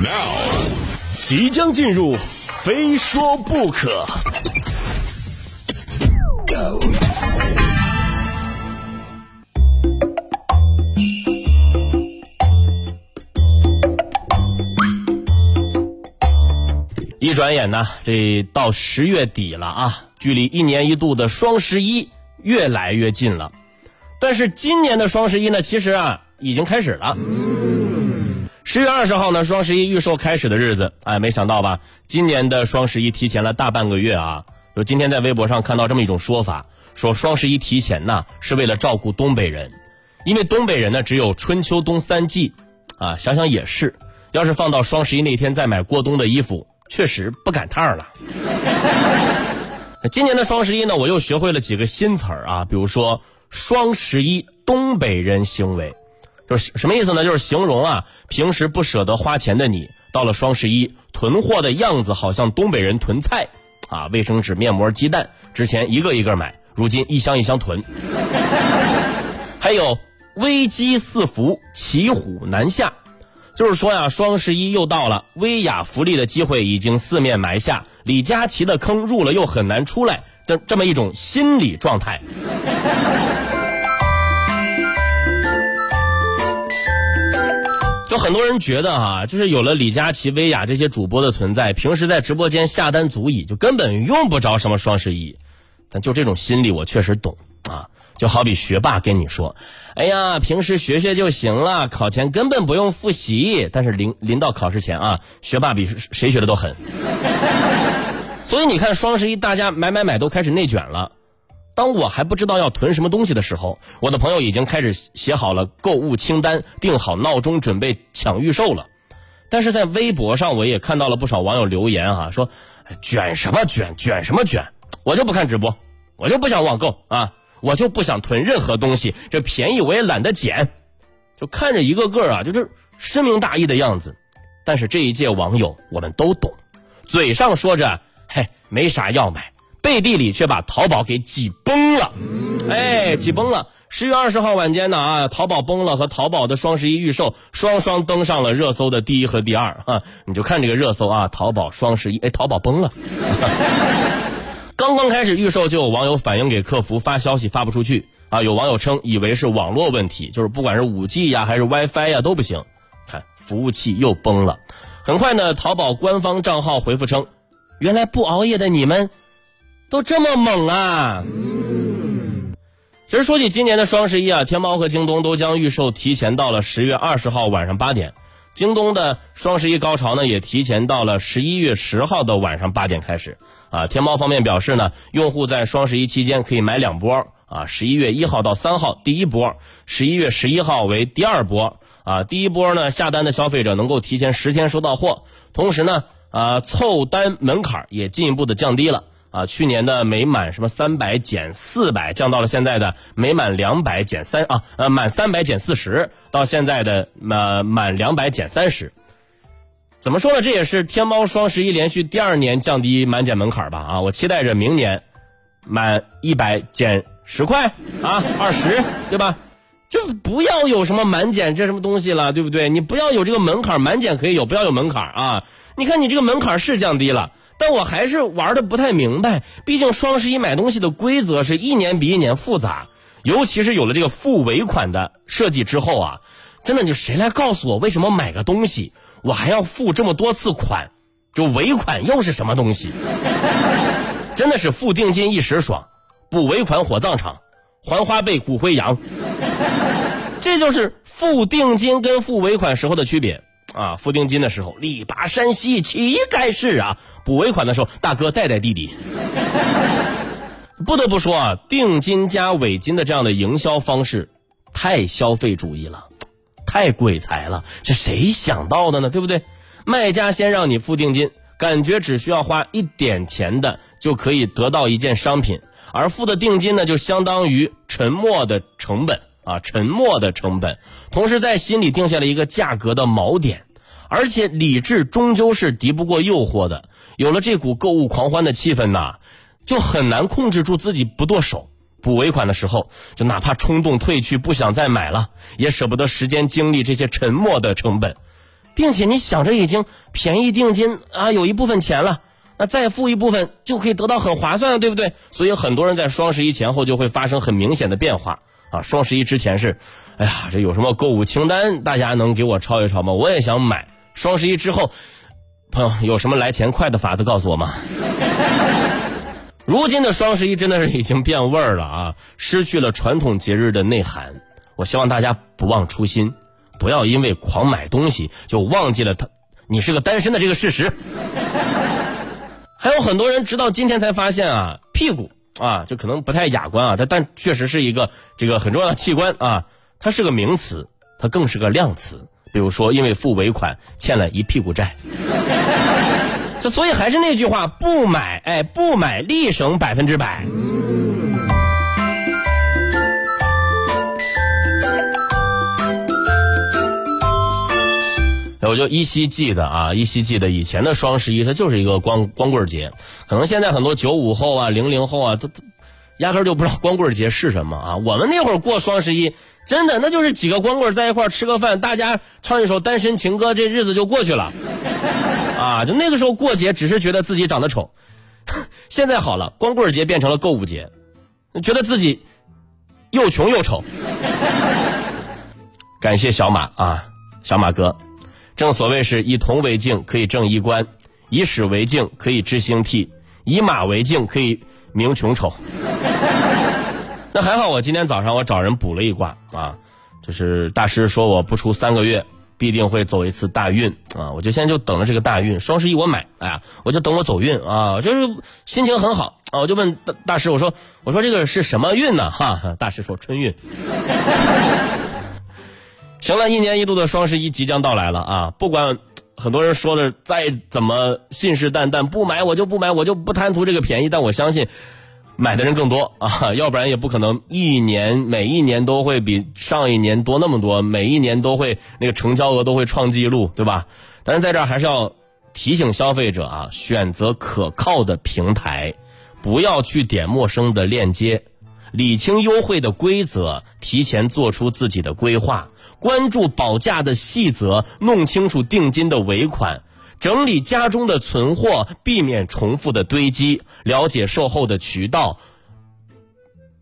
Now，即将进入，非说不可。一转眼呢，这到十月底了啊，距离一年一度的双十一越来越近了。但是今年的双十一呢，其实啊已经开始了。十月二十号呢，双十一预售开始的日子，哎，没想到吧？今年的双十一提前了大半个月啊！就今天在微博上看到这么一种说法，说双十一提前呢是为了照顾东北人，因为东北人呢只有春秋冬三季，啊，想想也是，要是放到双十一那天再买过冬的衣服。确实不赶趟了。今年的双十一呢，我又学会了几个新词儿啊，比如说“双十一东北人行为”，就是什么意思呢？就是形容啊，平时不舍得花钱的你，到了双十一囤货的样子，好像东北人囤菜啊，卫生纸、面膜、鸡蛋，之前一个一个买，如今一箱一箱囤。还有危机四伏，骑虎难下。就是说呀，双十一又到了，薇娅福利的机会已经四面埋下，李佳琦的坑入了又很难出来的这么一种心理状态。很多人觉得啊，就是有了李佳琦、薇娅这些主播的存在，平时在直播间下单足矣，就根本用不着什么双十一。但就这种心理，我确实懂啊。就好比学霸跟你说：“哎呀，平时学学就行了，考前根本不用复习。”但是临临到考试前啊，学霸比谁学的都狠。所以你看，双十一大家买买买都开始内卷了。当我还不知道要囤什么东西的时候，我的朋友已经开始写好了购物清单，定好闹钟，准备抢预售了。但是在微博上，我也看到了不少网友留言啊，说：“卷什么卷？卷什么卷？我就不看直播，我就不想网购啊。”我就不想囤任何东西，这便宜我也懒得捡，就看着一个个啊，就是深明大义的样子。但是这一届网友我们都懂，嘴上说着嘿没啥要买，背地里却把淘宝给挤崩了。哎，挤崩了！十月二十号晚间呢啊，淘宝崩了和淘宝的双十一预售双双登上了热搜的第一和第二啊。你就看这个热搜啊，淘宝双十一，哎，淘宝崩了。刚刚开始预售，就有网友反映给客服发消息发不出去啊！有网友称以为是网络问题，就是不管是五 G 呀还是 WiFi 呀都不行，看服务器又崩了。很快呢，淘宝官方账号回复称，原来不熬夜的你们都这么猛啊！其实说起今年的双十一啊，天猫和京东都将预售提前到了十月二十号晚上八点。京东的双十一高潮呢，也提前到了十一月十号的晚上八点开始。啊，天猫方面表示呢，用户在双十一期间可以买两波。啊，十一月一号到三号第一波，十一月十一号为第二波。啊，第一波呢，下单的消费者能够提前十天收到货。同时呢，啊，凑单门槛也进一步的降低了。啊，去年的每满什么三百减四百，降到了现在的每满两百减三啊，呃，满三百减四十，到现在的满满两百减三十。怎么说呢？这也是天猫双十一连续第二年降低满减门槛吧？啊，我期待着明年满一百减十块啊，二十，对吧？就不要有什么满减这什么东西了，对不对？你不要有这个门槛，满减可以有，不要有门槛啊！你看你这个门槛是降低了。但我还是玩的不太明白，毕竟双十一买东西的规则是一年比一年复杂，尤其是有了这个付尾款的设计之后啊，真的就谁来告诉我为什么买个东西我还要付这么多次款？就尾款又是什么东西？真的是付定金一时爽，补尾款火葬场，还花呗骨灰扬，这就是付定金跟付尾款时候的区别。啊，付定金的时候力拔山兮气盖世啊！补尾款的时候，大哥带带弟弟。不得不说啊，定金加尾金的这样的营销方式，太消费主义了，太鬼才了！这谁想到的呢？对不对？卖家先让你付定金，感觉只需要花一点钱的就可以得到一件商品，而付的定金呢，就相当于沉默的成本。啊，沉默的成本，同时在心里定下了一个价格的锚点，而且理智终究是敌不过诱惑的。有了这股购物狂欢的气氛呐，就很难控制住自己不剁手。补尾款的时候，就哪怕冲动退去，不想再买了，也舍不得时间精力这些沉默的成本。并且你想着已经便宜定金啊，有一部分钱了，那再付一部分就可以得到很划算了，对不对？所以很多人在双十一前后就会发生很明显的变化啊。双十一之前是，哎呀，这有什么购物清单，大家能给我抄一抄吗？我也想买。双十一之后，朋友有什么来钱快的法子告诉我吗？如今的双十一真的是已经变味儿了啊，失去了传统节日的内涵。我希望大家不忘初心，不要因为狂买东西就忘记了他你是个单身的这个事实。还有很多人直到今天才发现啊，屁股啊，这可能不太雅观啊，但但确实是一个这个很重要的器官啊，它是个名词，它更是个量词。比如说，因为付尾款欠了一屁股债。就所以还是那句话，不买，哎，不买，立省百分之百。我就依稀记得啊，依稀记得以前的双十一，它就是一个光光棍节。可能现在很多九五后啊、零零后啊，都压根就不知道光棍节是什么啊。我们那会儿过双十一，真的那就是几个光棍在一块吃个饭，大家唱一首单身情歌，这日子就过去了。啊，就那个时候过节，只是觉得自己长得丑。现在好了，光棍节变成了购物节，觉得自己又穷又丑。感谢小马啊，小马哥。正所谓是以铜为镜，可以正衣冠；以史为镜，可以知兴替；以马为镜，可以名穷丑。那还好，我今天早上我找人卜了一卦啊，就是大师说我不出三个月。必定会走一次大运啊！我就现在就等着这个大运。双十一我买，哎呀，我就等我走运啊！就是心情很好啊！我就问大大师，我说我说这个是什么运呢？哈，大师说春运。行了，一年一度的双十一即将到来了啊！不管很多人说的再怎么信誓旦旦，不买我就不买，我就不贪图这个便宜，但我相信。买的人更多啊，要不然也不可能一年每一年都会比上一年多那么多，每一年都会那个成交额都会创纪录，对吧？但是在这儿还是要提醒消费者啊，选择可靠的平台，不要去点陌生的链接，理清优惠的规则，提前做出自己的规划，关注保价的细则，弄清楚定金的尾款。整理家中的存货，避免重复的堆积；了解售后的渠道，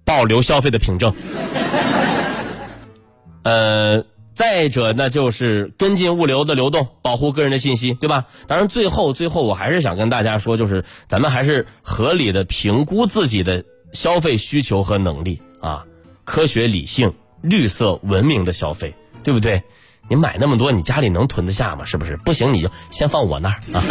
保留消费的凭证。呃，再者那就是跟进物流的流动，保护个人的信息，对吧？当然，最后最后我还是想跟大家说，就是咱们还是合理的评估自己的消费需求和能力啊，科学理性、绿色文明的消费，对不对？你买那么多，你家里能囤得下吗？是不是？不行，你就先放我那儿啊。